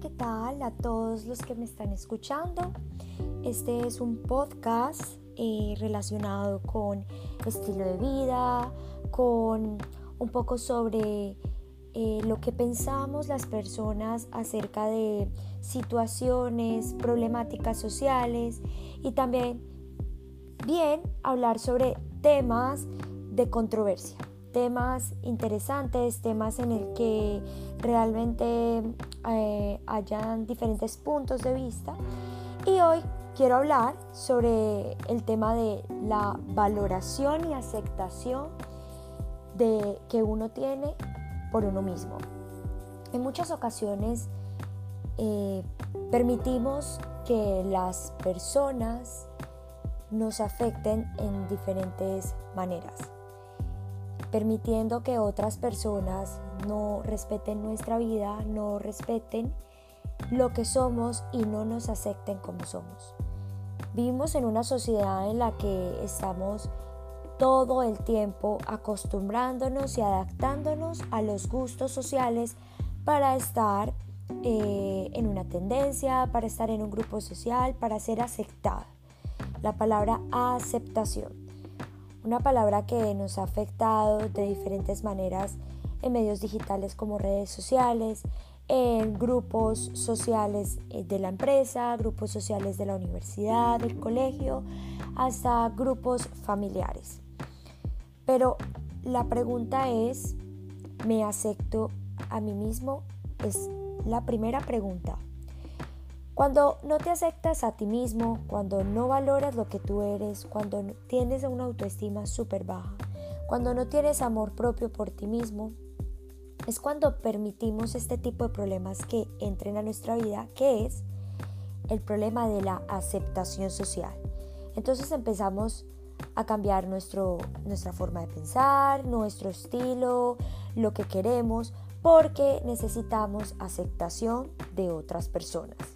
¿qué tal a todos los que me están escuchando? Este es un podcast eh, relacionado con estilo de vida, con un poco sobre eh, lo que pensamos las personas acerca de situaciones, problemáticas sociales y también bien hablar sobre temas de controversia temas interesantes, temas en el que realmente eh, hayan diferentes puntos de vista. Y hoy quiero hablar sobre el tema de la valoración y aceptación de que uno tiene por uno mismo. En muchas ocasiones eh, permitimos que las personas nos afecten en diferentes maneras permitiendo que otras personas no respeten nuestra vida, no respeten lo que somos y no nos acepten como somos. Vivimos en una sociedad en la que estamos todo el tiempo acostumbrándonos y adaptándonos a los gustos sociales para estar eh, en una tendencia, para estar en un grupo social, para ser aceptado. La palabra aceptación una palabra que nos ha afectado de diferentes maneras en medios digitales como redes sociales, en grupos sociales eh, de la empresa, grupos sociales de la universidad, del colegio, hasta grupos familiares. Pero la pregunta es, ¿me acepto a mí mismo? Es la primera pregunta. Cuando no te aceptas a ti mismo, cuando no valoras lo que tú eres, cuando tienes una autoestima súper baja, cuando no tienes amor propio por ti mismo, es cuando permitimos este tipo de problemas que entren a nuestra vida, que es el problema de la aceptación social. Entonces empezamos a cambiar nuestro, nuestra forma de pensar, nuestro estilo, lo que queremos, porque necesitamos aceptación de otras personas.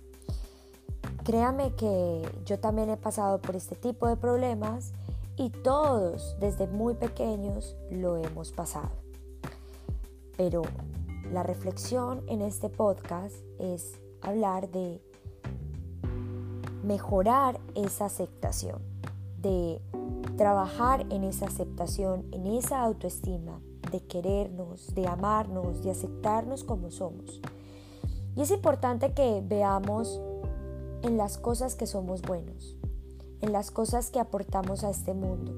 Créame que yo también he pasado por este tipo de problemas y todos desde muy pequeños lo hemos pasado. Pero la reflexión en este podcast es hablar de mejorar esa aceptación, de trabajar en esa aceptación, en esa autoestima, de querernos, de amarnos, de aceptarnos como somos. Y es importante que veamos en las cosas que somos buenos, en las cosas que aportamos a este mundo.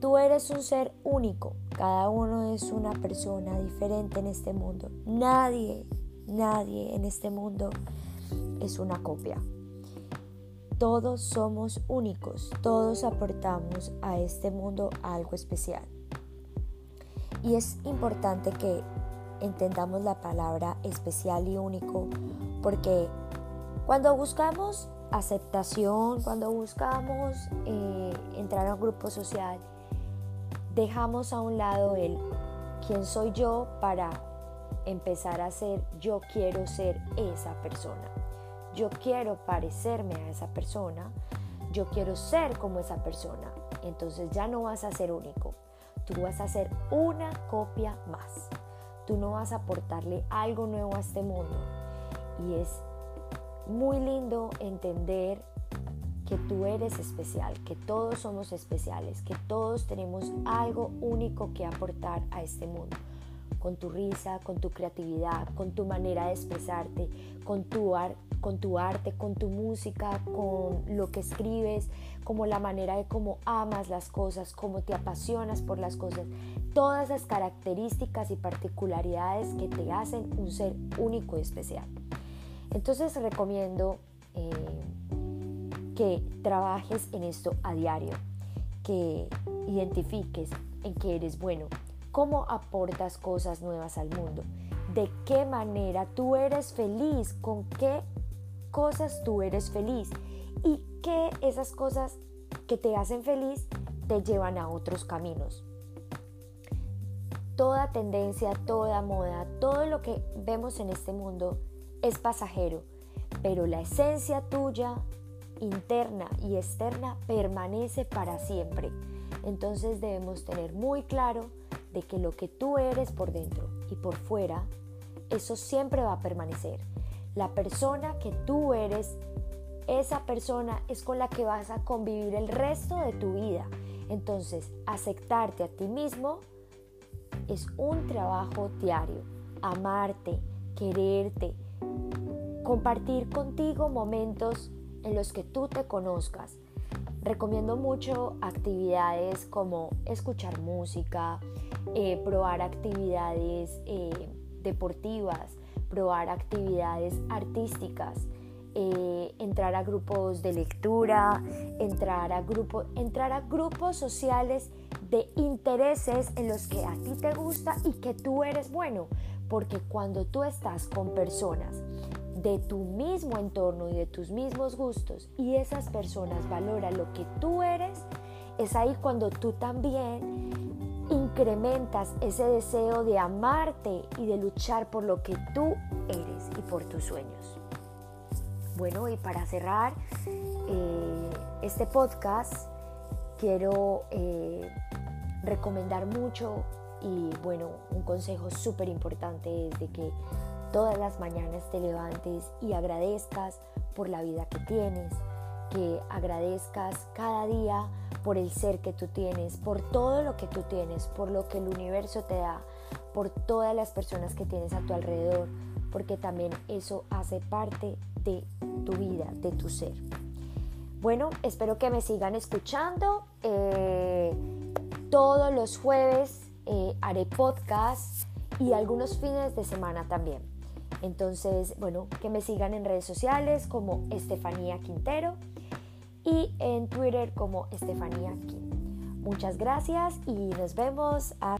Tú eres un ser único, cada uno es una persona diferente en este mundo. Nadie, nadie en este mundo es una copia. Todos somos únicos, todos aportamos a este mundo algo especial. Y es importante que entendamos la palabra especial y único porque cuando buscamos aceptación, cuando buscamos eh, entrar a un grupo social, dejamos a un lado el quién soy yo para empezar a ser yo quiero ser esa persona. Yo quiero parecerme a esa persona. Yo quiero ser como esa persona. Entonces ya no vas a ser único. Tú vas a ser una copia más. Tú no vas a aportarle algo nuevo a este mundo. Y es muy lindo entender que tú eres especial, que todos somos especiales, que todos tenemos algo único que aportar a este mundo. Con tu risa, con tu creatividad, con tu manera de expresarte, con tu, con tu arte, con tu música, con lo que escribes, como la manera de cómo amas las cosas, cómo te apasionas por las cosas. Todas las características y particularidades que te hacen un ser único y especial. Entonces recomiendo eh, que trabajes en esto a diario, que identifiques en qué eres bueno, cómo aportas cosas nuevas al mundo, de qué manera tú eres feliz, con qué cosas tú eres feliz y qué esas cosas que te hacen feliz te llevan a otros caminos. Toda tendencia, toda moda, todo lo que vemos en este mundo es pasajero, pero la esencia tuya, interna y externa, permanece para siempre. Entonces debemos tener muy claro de que lo que tú eres por dentro y por fuera, eso siempre va a permanecer. La persona que tú eres, esa persona es con la que vas a convivir el resto de tu vida. Entonces, aceptarte a ti mismo es un trabajo diario. Amarte, quererte, compartir contigo momentos en los que tú te conozcas. Recomiendo mucho actividades como escuchar música, eh, probar actividades eh, deportivas, probar actividades artísticas, eh, entrar a grupos de lectura, entrar a, grupo, entrar a grupos sociales de intereses en los que a ti te gusta y que tú eres bueno. Porque cuando tú estás con personas de tu mismo entorno y de tus mismos gustos y esas personas valoran lo que tú eres, es ahí cuando tú también incrementas ese deseo de amarte y de luchar por lo que tú eres y por tus sueños. Bueno, y para cerrar eh, este podcast, quiero eh, recomendar mucho y bueno, un consejo súper importante es de que todas las mañanas te levantes y agradezcas por la vida que tienes, que agradezcas cada día por el ser que tú tienes, por todo lo que tú tienes, por lo que el universo te da, por todas las personas que tienes a tu alrededor, porque también eso hace parte de tu vida, de tu ser. Bueno, espero que me sigan escuchando. Eh, todos los jueves eh, haré podcast y algunos fines de semana también. Entonces, bueno, que me sigan en redes sociales como Estefanía Quintero y en Twitter como Estefanía Quintero. Muchas gracias y nos vemos. A